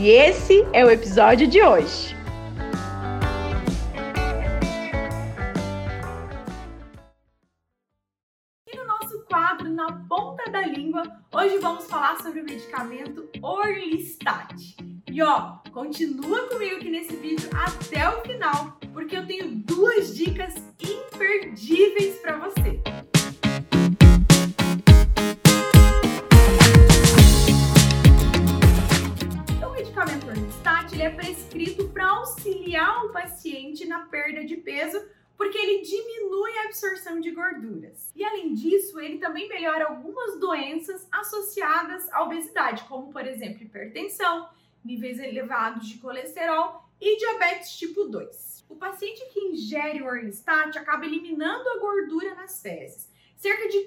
E esse é o episódio de hoje. E no nosso quadro Na Ponta da Língua, hoje vamos falar sobre o medicamento Orlistat. E ó, continua comigo aqui nesse vídeo até o final, porque eu tenho duas dicas imperdíveis para você. Prescrito para auxiliar o paciente na perda de peso, porque ele diminui a absorção de gorduras. E além disso, ele também melhora algumas doenças associadas à obesidade, como por exemplo, hipertensão, níveis elevados de colesterol e diabetes tipo 2. O paciente que ingere o Orlistat acaba eliminando a gordura nas fezes. Cerca de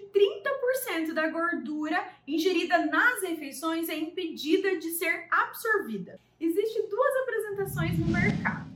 30% da gordura ingerida nas refeições é impedida de ser absorvida. Existem duas apresentações no mercado.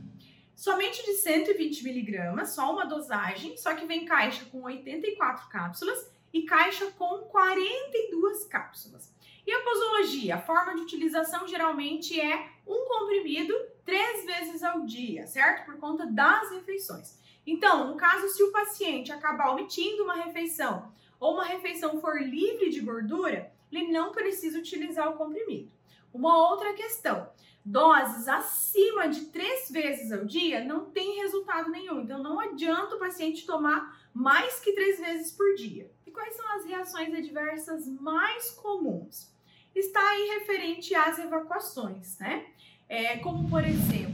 Somente de 120 miligramas, só uma dosagem, só que vem caixa com 84 cápsulas e caixa com 42 cápsulas. E a posologia? A forma de utilização geralmente é um comprimido três vezes ao dia, certo? Por conta das refeições. Então, no caso, se o paciente acabar omitindo uma refeição ou uma refeição for livre de gordura, ele não precisa utilizar o comprimido. Uma outra questão: doses acima de três vezes ao dia não tem resultado nenhum. Então, não adianta o paciente tomar mais que três vezes por dia. E quais são as reações adversas mais comuns? Está aí referente às evacuações, né? É, como, por exemplo,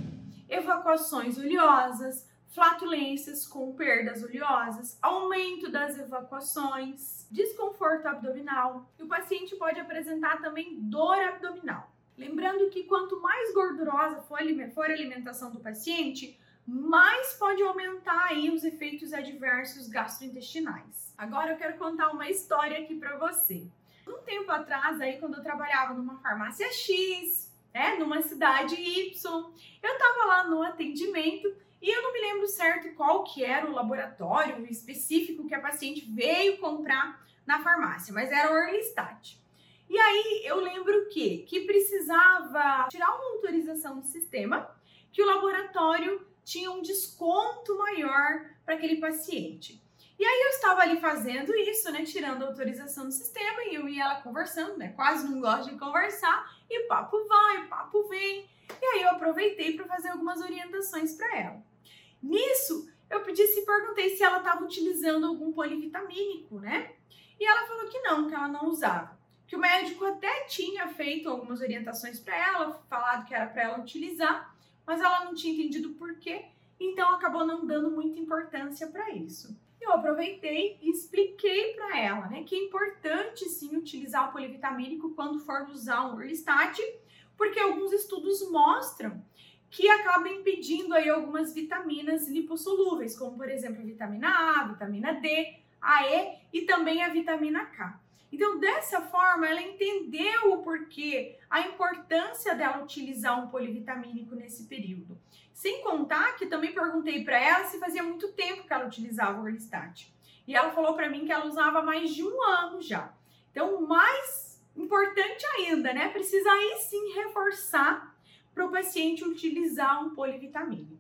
evacuações oleosas, flatulências com perdas oleosas, aumento das evacuações, desconforto abdominal. E o paciente pode apresentar também dor abdominal. Lembrando que quanto mais gordurosa for a alimentação do paciente, mais pode aumentar aí os efeitos adversos gastrointestinais. Agora eu quero contar uma história aqui para você. Um tempo atrás, aí quando eu trabalhava numa farmácia X, né, numa cidade Y, eu estava lá no atendimento e eu não me lembro certo qual que era o laboratório específico que a paciente veio comprar na farmácia, mas era o Orlistat. E aí eu lembro que que precisava tirar uma autorização do sistema, que o laboratório tinha um desconto maior para aquele paciente. E aí eu estava ali fazendo isso, né, tirando a autorização do sistema e eu e ela conversando, né, quase não gosto de conversar, e papo vai, papo vem. E aí eu aproveitei para fazer algumas orientações para ela. Nisso, eu pedi se perguntei se ela estava utilizando algum polivitamínico, né? E ela falou que não, que ela não usava. Que o médico até tinha feito algumas orientações para ela, falado que era para ela utilizar, mas ela não tinha entendido por quê, então acabou não dando muita importância para isso. Eu aproveitei e expliquei para ela, né, que é importante sim utilizar o polivitamínico quando for usar um Orlistat, porque alguns estudos mostram que acaba impedindo aí algumas vitaminas lipossolúveis, como por exemplo a vitamina A, vitamina D, a E e também a vitamina K. Então, dessa forma, ela entendeu o porquê, a importância dela utilizar um polivitamínico nesse período. Sem contar que também perguntei para ela se fazia muito tempo que ela utilizava o Orlistat. E ela falou para mim que ela usava mais de um ano já. Então, mais importante ainda, né? Precisa aí sim reforçar para o paciente utilizar um polivitamínico.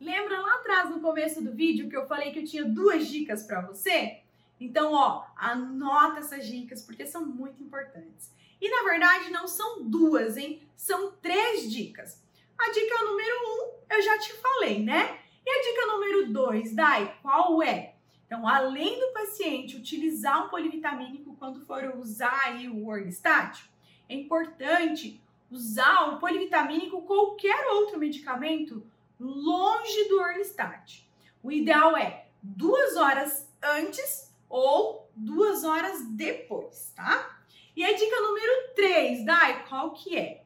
Lembra lá atrás no começo do vídeo que eu falei que eu tinha duas dicas para você? Então, ó, anota essas dicas porque são muito importantes. E na verdade não são duas, hein? São três dicas. A dica número um, eu já te falei, né? E a dica número dois, Dai, qual é? Então, além do paciente utilizar um polivitamínico quando for usar aí o Orlistat, é importante usar o polivitamínico qualquer outro medicamento longe do Orlistat. O ideal é duas horas antes ou duas horas depois, tá? E a dica número 3, Dai, qual que é?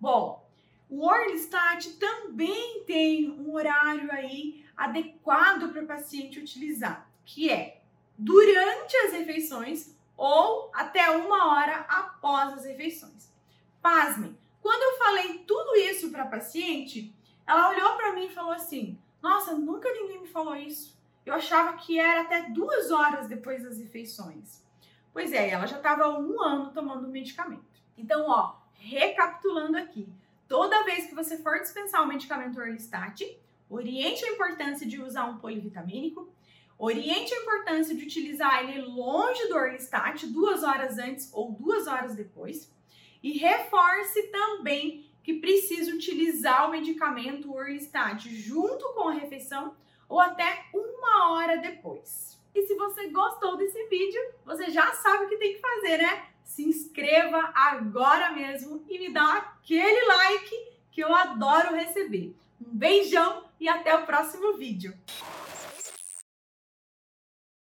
Bom, o Orlistat também tem um horário aí adequado para o paciente utilizar, que é durante as refeições ou até uma hora após as refeições. Pasmem, quando eu falei tudo isso para a paciente, ela olhou para mim e falou assim: Nossa, nunca ninguém me falou isso. Eu achava que era até duas horas depois das refeições. Pois é, ela já estava há um ano tomando o medicamento. Então, ó, recapitulando aqui, toda vez que você for dispensar o medicamento Orlistat, oriente a importância de usar um polivitamínico, oriente a importância de utilizar ele longe do Orlistat, duas horas antes ou duas horas depois, e reforce também que precisa utilizar o medicamento Orlistat junto com a refeição ou até uma hora depois. E se você gostou desse vídeo, você já sabe o que tem que fazer, né? Se inscreva agora mesmo e me dá aquele like que eu adoro receber. Um beijão e até o próximo vídeo.